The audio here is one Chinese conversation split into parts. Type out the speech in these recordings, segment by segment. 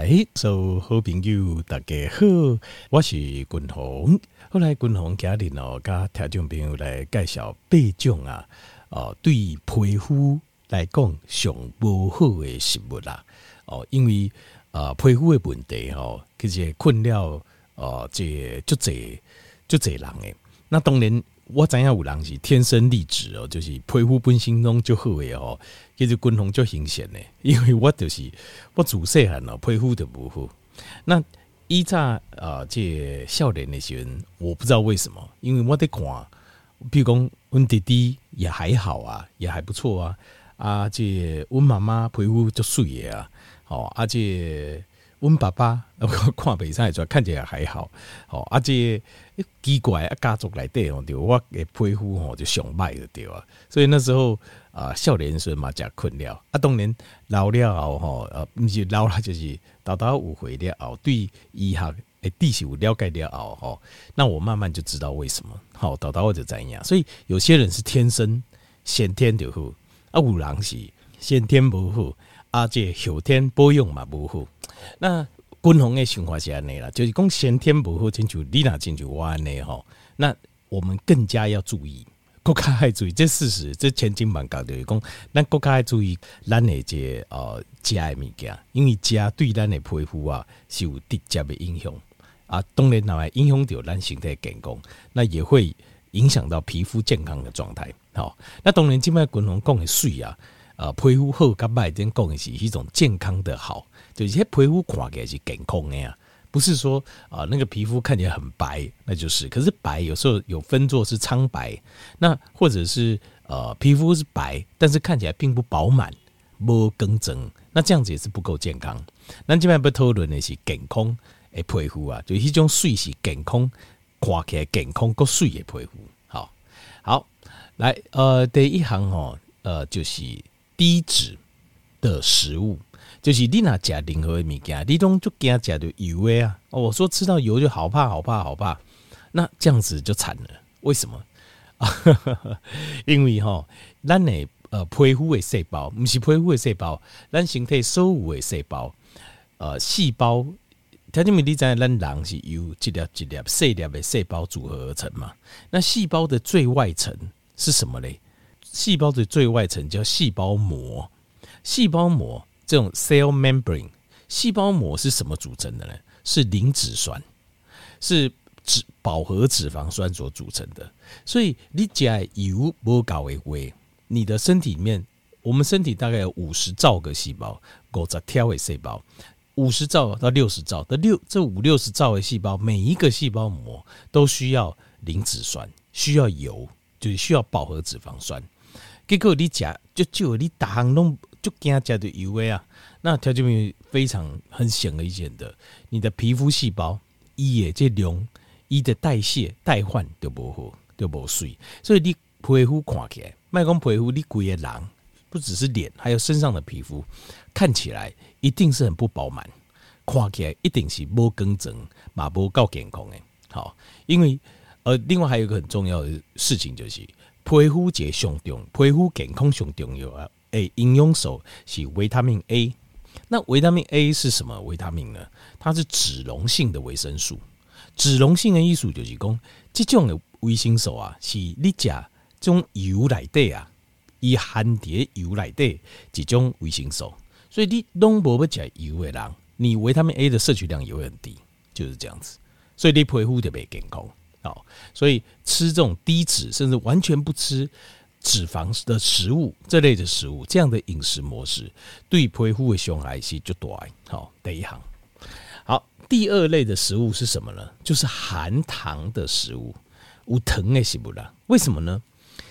来，所有好朋友大家好，我是君宏。后来君宏家里哦，甲听众朋友来介绍八种啊，哦，对皮肤来讲上无好的食物啦。哦，因为啊，皮肤的问题哦，其实困扰哦，这足侪足侪人诶。那当然。我知影有人是天生丽质哦，就是皮肤本身拢就好诶哦，其实均衡就明显诶，因为我就是我自细汉哦，皮肤就不好。那以前啊，这少年的时候，我不知道为什么，因为我在看，比如讲阮弟弟也还好啊，也还不错啊，啊，这阮妈妈皮肤就水诶啊，好，而且。阮爸爸，我看袂使出，看起来还好。吼，啊，这奇怪啊，家族内底吼，对，我的皮肤吼就上歹的对啊。所以那时候啊，少年时嘛，真困扰。啊，当然老了后吼，呃，毋是老了，就是到到有回了后，对医学诶知识有了解了后吼，那我慢慢就知道为什么。好，到到我就知影。所以有些人是天生先天就好，啊，有人是先天无好，啊，这后天保养嘛无好。那均衡的想法是安尼啦，就是讲先天不好，亲像你那亲像我安尼吼，那我们更加要注意，国家爱注意这事实，这千金万角就是讲，咱国家爱注意咱的这呃食的物件，因为食对咱的皮肤啊是有直接的影响啊，当然也会影响到咱身体健康，那也会影响到皮肤健康的状态。好，那当然今麦均衡讲的水啊，呃，皮肤好甲歹，咱讲的是一种健康的好。有些皮肤看起来是健康的呀，不是说啊那个皮肤看起来很白，那就是。可是白有时候有分作是苍白，那或者是呃皮肤是白，但是看起来并不饱满，无更正，那这样子也是不够健康。那这边不讨论的是健康的皮肤啊，就是一种水是健康，看起来健康够水的皮肤。好，好，来呃第一行哦，呃就是低脂的食物。就是你那吃任何的物件，你都就惊吃到油的啊！我说吃到油就好怕好怕好怕，那这样子就惨了。为什么？因为哈，咱的呃皮肤的细胞，不是皮肤的细胞，咱身体所有的细胞，呃细胞，条件米你知咱人是由一粒一粒细粒的细胞组合而成嘛？那细胞的最外层是什么嘞？细胞的最外层叫细胞膜，细胞膜。这种 cell membrane 细胞膜是什么组成的呢？是磷脂酸，是脂饱和脂肪酸所组成的。所以你加油不搞为为，你的身体里面，我们身体大概有五十兆个细胞，五十条的细胞，五十兆到六十兆的六这五六十兆的细胞，每一个细胞膜都需要磷脂酸，需要油，就是需要饱和脂肪酸。结果你加就就你大行弄。就惊加的油诶啊，那条件面非常很显而易见的，你的皮肤细胞伊诶这量，伊的代谢代换都无好，都无水，所以你皮肤看起来，卖讲皮肤你规个人，不只是脸，还有身上的皮肤，看起来一定是很不饱满，看起来一定是无更正，嘛无够健康诶。好，因为呃，另外还有一个很重要的事情就是皮肤这上重，皮肤健康上重要啊。诶，营养素是维他命 A。那维他命 A 是什么维他命呢？它是脂溶性的维生素。脂溶性的意思就是讲，这种的维生素啊，是你吃这种油来的啊，以含在油来的这种维生素。所以你拢无要食油的人，你维他命 A 的摄取量也会很低，就是这样子。所以你皮肤就袂健康。好，所以吃这种低脂，甚至完全不吃。脂肪的食物，这类的食物，这样的饮食模式，对皮肤的伤害是就大。好，第一行。好，第二类的食物是什么呢？就是含糖的食物，无糖的食物啦。为什么呢？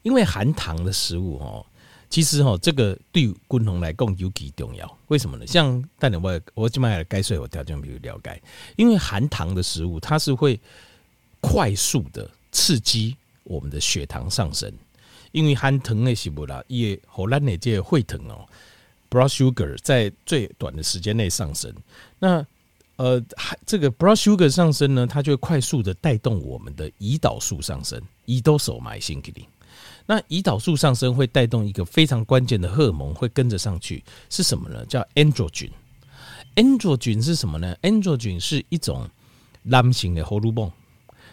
因为含糖的食物哦，其实哦，这个对均衡来讲尤其重要。为什么呢？像但我我今麦该睡我条件比较了解，因为含糖的食物，它是会快速的刺激我们的血糖上升。因为含糖的食物啦，也荷兰的这个血糖哦，blood sugar 在最短的时间内上升。那呃，这个 blood sugar 上升呢，它就会快速的带动我们的胰岛素上升。胰岛素买新给你。那胰岛素上升会带动一个非常关键的荷尔蒙会跟着上去，是什么呢？叫 androgen。androgen 是什么呢？androgen 是一种男性的荷尔蒙。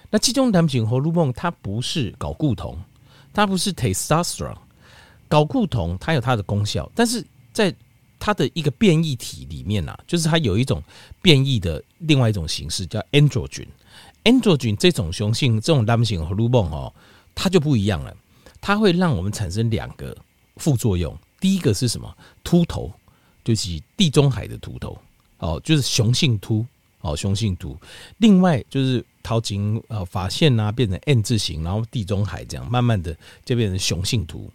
那其中男性荷尔蒙它不是睾固酮，它不是 testosterone。睾固酮它有它的功效，但是在它的一个变异体里面啊，就是它有一种变异的另外一种形式叫 androgen。androgen 这种雄性这种男性荷尔蒙哦，它就不一样了，它会让我们产生两个副作用。第一个是什么？秃头，就是地中海的秃头哦，就是雄性秃哦，雄性秃。另外就是头前呃发线啊变成 N 字形，然后地中海这样慢慢的就变成雄性图。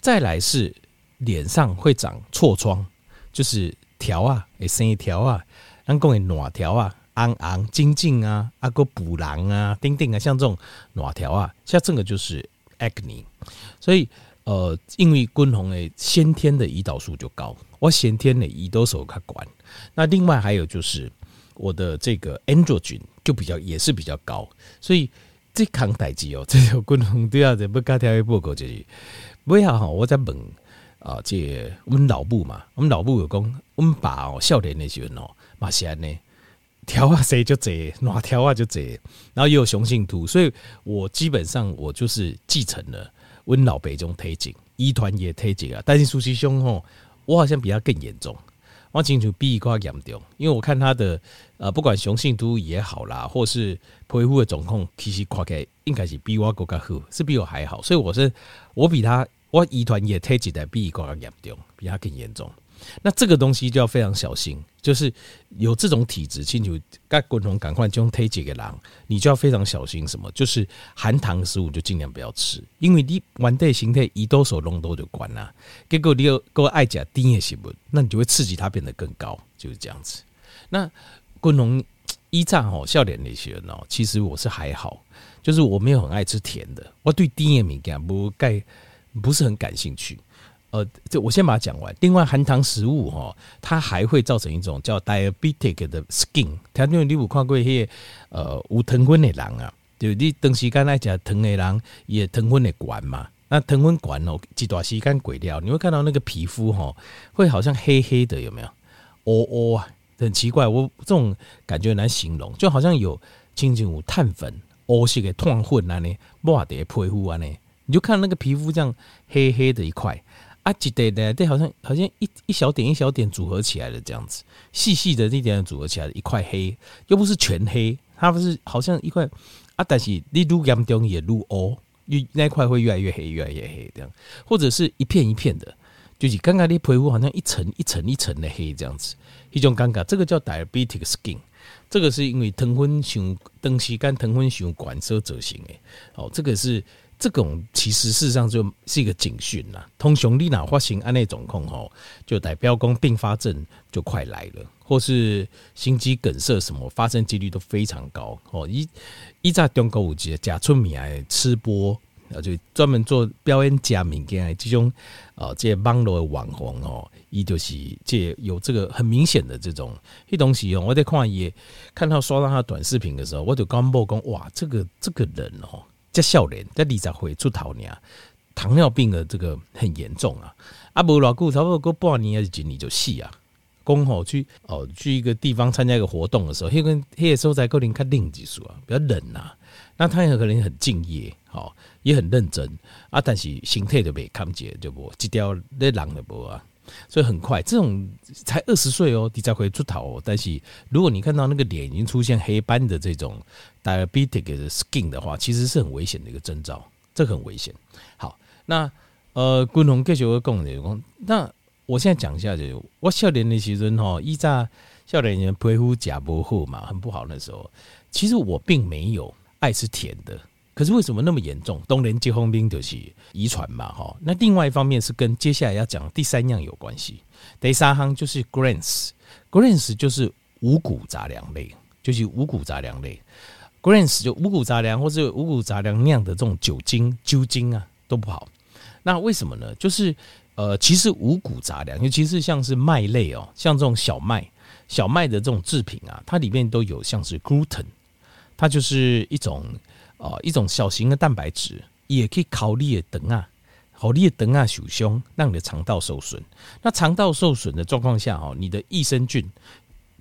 再来是脸上会长痤疮，就是条啊，会生一条啊，咱讲的卵条啊，红红、精进啊，啊个补囊啊，丁丁啊，像这种卵条啊，像这个就是 acne。所以呃，因为君宏的先天的胰岛素就高，我先天的胰岛素较管。那另外还有就是我的这个 androgen 就比较也是比较高，所以这扛代志哦，这个君宏都要在不加条一报告就是。不要哈，我在问啊，这我们老母嘛，我们老母有讲，我们爸哦，少年的时候哦，嘛是安尼，条啊谁就这，哪条啊就这，然后也有雄性秃，所以我基本上我就是继承了我老辈这种体质，遗传也体质啊，但是苏西兄吼，我好像比他更严重，我清楚比他严重，因为我看他的呃，不管雄性都也好啦，或是皮肤的状况，其实看起来应该是比我更加好，是比我还好，所以我是我比他。我遗传也体质的比伊更严重，比他更严重。那这个东西就要非常小心，就是有这种体质，亲像该共同赶快将体质的人，你就要非常小心什么？就是含糖食物就尽量不要吃，因为你原体形态胰岛素浓度就关了，结果你又够爱吃甜的食物，那你就会刺激它变得更高，就是这样子。那共同依仗哦，笑脸那些人哦，其实我是还好，就是我没有很爱吃甜的，我对甜的物件不盖。不是很感兴趣，呃，这我先把它讲完。另外，含糖食物哈，它还会造成一种叫 diabetic 的 skin。他因为你有看过些呃无糖分的人啊，就你长时间来吃糖的人，也糖分的管嘛。那糖分管哦，一段时间过掉，你会看到那个皮肤哈，会好像黑黑的，有没有？哦哦，很奇怪，我这种感觉很难形容，就好像有轻轻有碳粉，哦是个碳混啊呢，抹的皮肤啊呢。你就看那个皮肤这样黑黑的一块啊，几对的，对，好像好像一一小点一小点组合起来的这样子，细细的一点组合起来的一块黑，又不是全黑，它不是好像一块啊，但是你愈严重也愈黑，越那块会越来越黑，越来越黑这样，或者是一片一片的，就是刚刚的皮肤好像一层一层一层的黑这样子，一种尴尬，这个叫 diabetic skin，这个是因为糖分上长时间糖分上管所造成的，哦，这个是。这种其实事实上就是一个警讯啦，通常你哪发生按那种控吼，就代表讲并发症就快来了，或是心肌梗塞什么发生几率都非常高哦。一一在中国有一个假出名的吃播，就专门做表演假物件的这种啊，这网络的网红哦，伊就是这有这个很明显的这种一东西哦。我在看也看到刷到他短视频的时候，我就刚报讲哇，这个这个人哦。在少年在二十岁出头呢，糖尿病的这个很严重啊！啊，无偌久，差不多过半年还是一年就死啊！刚好去哦，去一个地方参加一个活动的时候，那个那个时候在可能较冷技术啊，比较冷呐。那他也可能很敬业，好也很认真啊，但是心态就被看见就不，这条那人就无啊。所以很快，这种才二十岁哦，你才会出头哦。但是如果你看到那个脸已经出现黑斑的这种 diabetic 的 skin 的话，其实是很危险的一个征兆，这很危险。好，那呃，共同继续讲的讲，那我现在讲一下，就我少年的时阵哈，依在少年人皮肤假不好嘛，很不好那时候，其实我并没有爱吃甜的。可是为什么那么严重？当然结婚病就是遗传嘛，哈。那另外一方面是跟接下来要讲第三样有关系。第三行就是 grains，grains 就是五谷杂粮类，就是五谷杂粮类。grains 就五谷杂粮或者五谷杂粮酿的这种酒精、酒精啊都不好。那为什么呢？就是呃，其实五谷杂粮，尤其是像是麦类哦，像这种小麦、小麦的这种制品啊，它里面都有像是 gluten，它就是一种。哦，一种小型的蛋白质也可以考虑的等啊，考虑的等啊，受伤让你的肠道受损。那肠道受损的状况下，哦，你的益生菌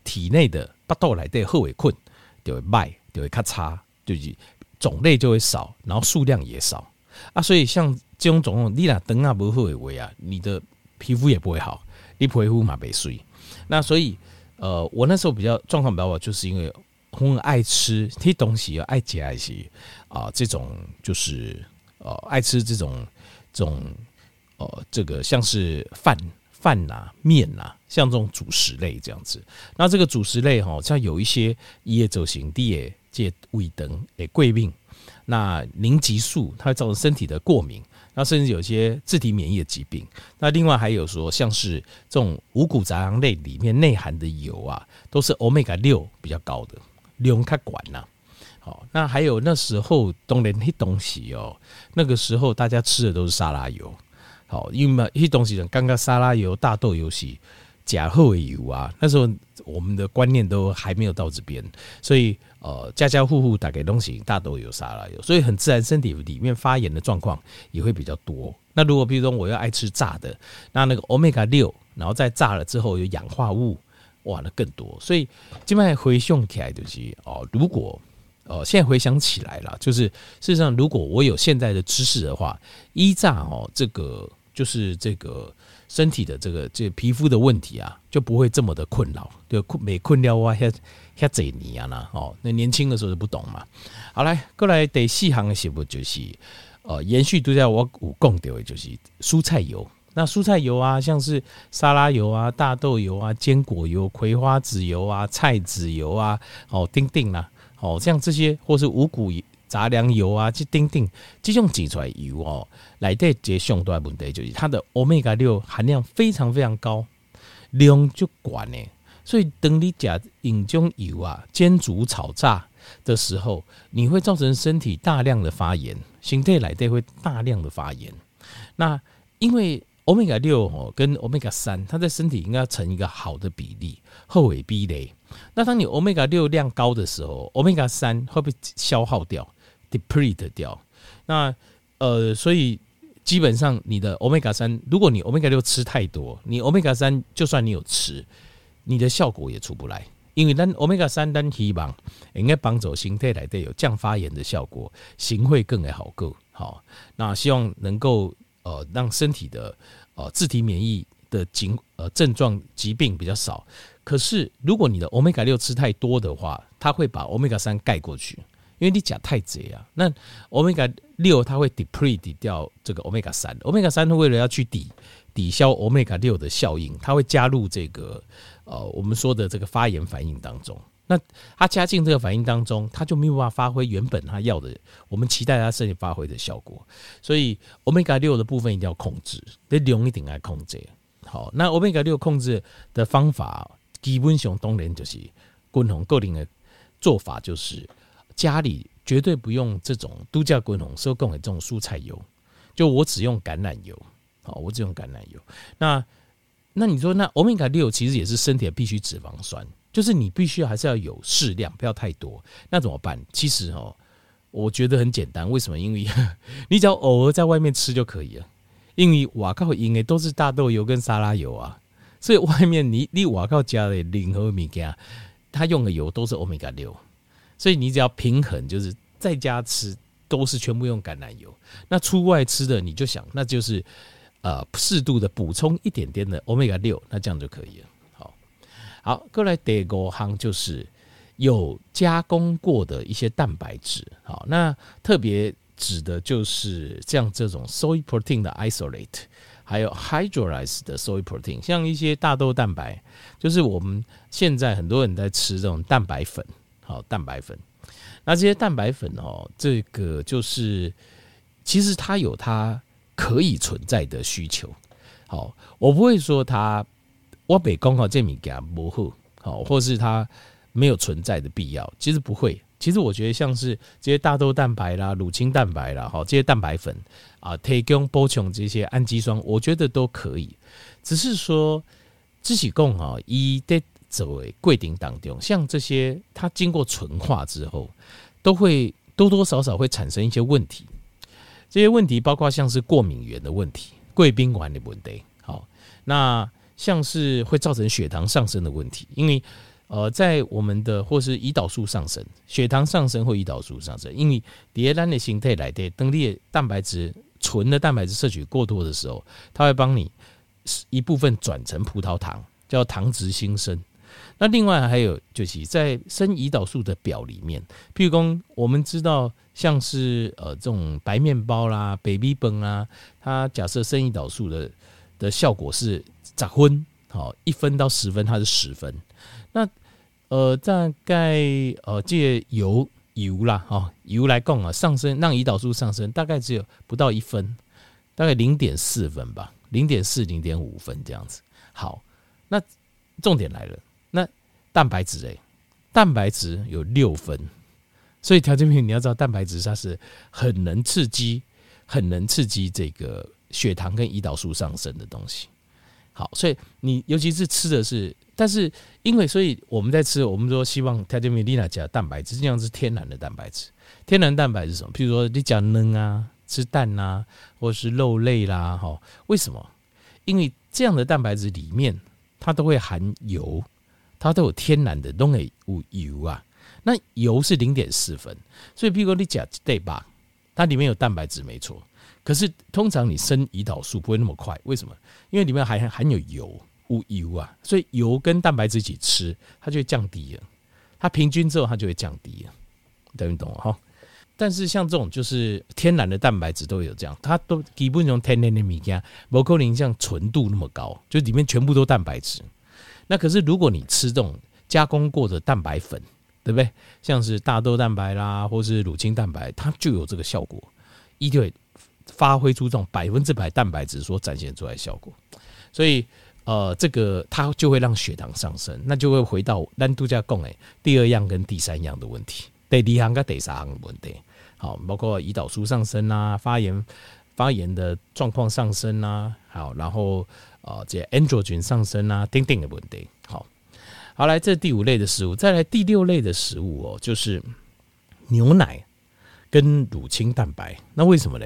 体内的巴豆来的后尾困就会卖，就会咔嚓，就是种类就会少，然后数量也少啊。所以像这种种，你那灯啊不会为啊，你的皮肤也不会好，你皮肤嘛被水。那所以呃，我那时候比较状况比较好，就是因为很爱吃这东西，爱吃爱吃啊，这种就是呃爱吃这种这种呃这个像是饭。饭呐、面呐、像这种主食类这样子，那这个主食类哈，像有一些叶走型地也借胃灯诶贵病，那凝集素它会造成身体的过敏，那甚至有些自体免疫的疾病。那另外还有说，像是这种五谷杂粮类里面内含的油啊，都是欧米伽六比较高的，量较管呐。好，那还有那时候东连那东西哦，那个时候大家吃的都是沙拉油。好，因为嘛，些东西，刚刚沙拉油、大豆油是假后油啊。那时候我们的观念都还没有到这边，所以呃，家家户户打给东西大豆油、沙拉油，所以很自然身体里面发炎的状况也会比较多。那如果比如说我要爱吃炸的，那那个欧米伽六，然后再炸了之后有氧化物，哇，那更多。所以基本上回想起来就是哦，如果呃现在回想起来了，就是事实上如果我有现在的知识的话，一炸哦这个。就是这个身体的这个这、皮肤的问题啊，就不会这么的困扰，就困没困扰啊，遐遐侪年啊啦哦，那年轻的时候就不懂嘛。好来，过来第四行的食物就是呃，延续都在我有讲到的就是蔬菜油。那蔬菜油啊，像是沙拉油啊、大豆油啊、坚果油、葵花籽油啊、菜籽油啊，哦，丁丁啦，哦，像这些或是五谷。杂粮油啊，这丁丁，这种挤出来油哦，来得这上大问题就是它的欧米伽六含量非常非常高，量就管呢。所以等你加饮中油啊，煎煮炒炸的时候，你会造成身体大量的发炎，身体来得会大量的发炎。那因为欧米伽六哦跟欧米伽三，它在身体应该要成一个好的比例，后尾壁垒。那当你欧米伽六量高的时候，欧米伽三会被消耗掉。deplete 掉，那呃，所以基本上你的 omega 三，如果你 omega 六吃太多，你 omega 三就算你有吃，你的效果也出不来，因为单 omega 三单希望应该帮助形态来的有降发炎的效果，行会更为好够好。那希望能够呃让身体的呃自体免疫的疾呃症状疾病比较少。可是如果你的 omega 六吃太多的话，它会把 omega 三盖过去。因为你钾太贼啊，那欧米伽六它会 deplete 掉这个欧米伽三，欧米伽三为了要去抵抵消欧米伽六的效应，它会加入这个呃我们说的这个发炎反应当中。那它加进这个反应当中，它就没有办法发挥原本它要的，我们期待它身体发挥的效果。所以欧米伽六的部分一定要控制，得量一定要控制。好，那欧米伽六控制的方法，基本上当然就是均衡个人的做法就是。家里绝对不用这种度假滚筒收购的这种蔬菜油，就我只用橄榄油，好，我只用橄榄油。那那你说，那欧米伽六其实也是身体的必需脂肪酸，就是你必须还是要有适量，不要太多。那怎么办？其实哦，我觉得很简单。为什么？因为 你只要偶尔在外面吃就可以了。因为瓦靠因为都是大豆油跟沙拉油啊，所以外面你你瓦靠加的任何米加，他用的油都是欧米伽六。所以你只要平衡，就是在家吃都是全部用橄榄油，那出外吃的你就想，那就是呃适度的补充一点点的欧米伽六，那这样就可以了。好，过来第五行就是有加工过的一些蛋白质。好，那特别指的就是像这种 soy protein 的 isolate，还有 hydrolyzed 的 soy protein，像一些大豆蛋白，就是我们现在很多人在吃这种蛋白粉。好，蛋白粉，那这些蛋白粉哦，这个就是其实它有它可以存在的需求。好，我不会说它我北公好这米给它模糊，好，或是它没有存在的必要。其实不会，其实我觉得像是这些大豆蛋白啦、乳清蛋白啦，哈，这些蛋白粉啊，提供补充这些氨基酸，我觉得都可以。只是说自己供啊，一在。作为柜顶当中，像这些它经过纯化之后，都会多多少少会产生一些问题。这些问题包括像是过敏原的问题、贵宾馆的问题。好，那像是会造成血糖上升的问题，因为呃，在我们的或是胰岛素上升、血糖上升或胰岛素上升，因为迭单的形态来的，当你的蛋白质纯的蛋白质摄取过多的时候，它会帮你一部分转成葡萄糖，叫糖质新生。那另外还有就是在升胰岛素的表里面，譬如说我们知道像是呃这种白面包啦、baby 崩啊，它假设升胰岛素的的效果是十分，好一分到十分，它是十分。那呃大概呃借油油啦哈油来供啊上升，让胰岛素上升，大概只有不到一分，大概零点四分吧，零点四零点五分这样子。好，那重点来了。那蛋白质诶，蛋白质有六分，所以调节品你要知道，蛋白质它是很能刺激、很能刺激这个血糖跟胰岛素上升的东西。好，所以你尤其是吃的是，但是因为所以我们在吃，我们说希望调节品丽娜加蛋白质，实际上是天然的蛋白质。天然蛋白是什么？譬如说你讲嫩啊，吃蛋啊，或是肉类啦，哈，为什么？因为这样的蛋白质里面它都会含油。它都有天然的东西有油啊，那油是零点四分，所以譬如说你讲对吧？它里面有蛋白质没错，可是通常你升胰岛素不会那么快，为什么？因为里面还含有油，有油啊，所以油跟蛋白质一起吃，它就会降低了，它平均之后它就会降低了，等于懂哈？但是像这种就是天然的蛋白质都有这样，它都基本上天然的物件，不可能像纯度那么高，就里面全部都蛋白质。那可是，如果你吃这种加工过的蛋白粉，对不对？像是大豆蛋白啦，或是乳清蛋白，它就有这个效果，一定会发挥出这种百分之百蛋白质所展现出来的效果。所以，呃，这个它就会让血糖上升，那就会回到单独加供诶第二样跟第三样的问题，第二行跟第三行的问题。好，包括胰岛素上升啊，发炎发炎的状况上升啊，好，然后。啊，这 androgen 上升啊，等等的问题。好，好来，这第五类的食物，再来第六类的食物哦，就是牛奶跟乳清蛋白。那为什么呢？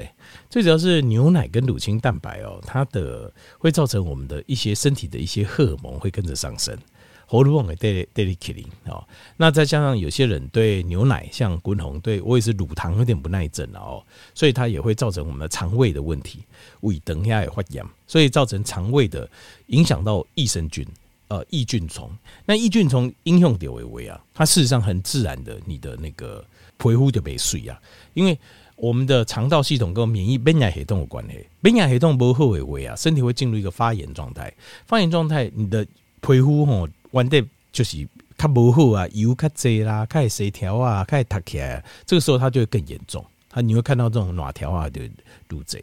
最主要是牛奶跟乳清蛋白哦，它的会造成我们的一些身体的一些荷尔蒙会跟着上升。喉咙的代代理克林哦，那再加上有些人对牛奶像滚红，对我也是乳糖有点不耐症哦，所以它也会造成我们的肠胃的问题，胃等下也发炎，所以造成肠胃的影响到益生菌呃益菌虫。那益菌虫应用点为为啊，它事实上很自然的，你的那个皮肤就被水啊，因为我们的肠道系统跟免疫免疫系统有关系，免疫系统不好为为啊，身体会进入一个发炎状态，发炎状态你的皮肤吼。完的就是它不好啊，油较多啦，开始失调啊，开始塌起来，这个时候它就会更严重。它你会看到这种软条啊，就肚子。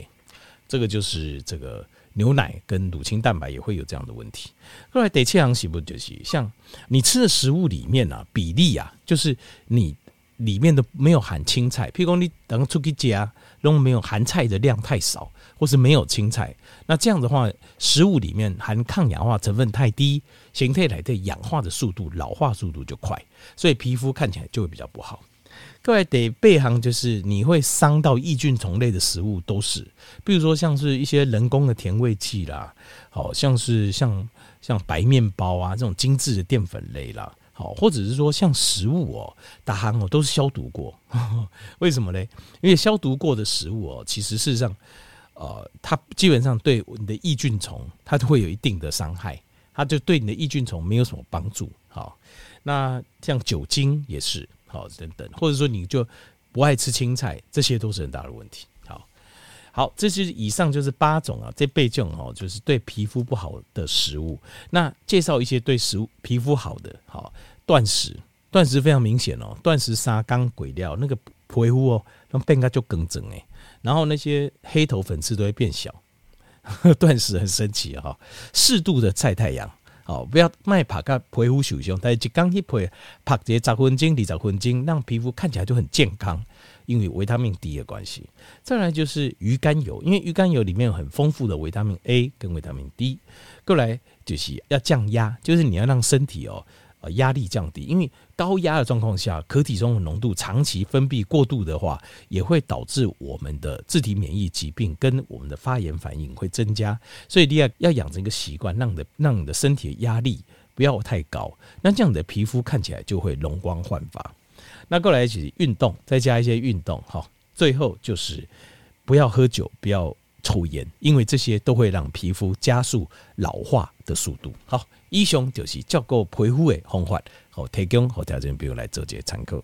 这个就是这个牛奶跟乳清蛋白也会有这样的问题。后来第七样是不就是像你吃的食物里面啊，比例啊，就是你里面的没有含青菜，譬如你等出去家，都没有含菜的量太少，或是没有青菜，那这样的话，食物里面含抗氧化成分太低。形态来的氧化的速度、老化速度就快，所以皮肤看起来就会比较不好。各位得备行，就是你会伤到益菌虫类的食物都是，比如说像是一些人工的甜味剂啦，好像是像像白面包啊这种精致的淀粉类啦，好，或者是说像食物哦，大行哦都是消毒过，为什么呢？因为消毒过的食物哦，其实事实上，呃，它基本上对你的益菌虫它都会有一定的伤害。它就对你的益菌虫没有什么帮助，好，那像酒精也是，好等等，或者说你就不爱吃青菜，这些都是很大的问题。好，好，这就是以上就是八种啊，这八种哦，就是对皮肤不好的食物。那介绍一些对食物皮肤好的，好，断食，断食非常明显哦，断食三天过了，那个皮肤哦，那变个就更整诶，然后那些黑头粉刺都会变小。断食很神奇哈，适度的晒太阳，哦，不要卖帕个皮肤受伤，但是一刚一皮拍这十分钟、二十分钟，让皮肤看起来就很健康，因为维他命 D 的关系。再来就是鱼肝油，因为鱼肝油里面有很丰富的维他命 A 跟维他命 D。过来就是要降压，就是你要让身体哦。呃，压力降低，因为高压的状况下，壳体中的浓度长期分泌过度的话，也会导致我们的自体免疫疾病跟我们的发炎反应会增加。所以你要要养成一个习惯，让你的让你的身体的压力不要太高，那这样的皮肤看起来就会容光焕发。那过来一起运动，再加一些运动，哈，最后就是不要喝酒，不要抽烟，因为这些都会让皮肤加速老化的速度。好，以上就是照顾皮肤的方法，好提供好条件，比如来做这个参考。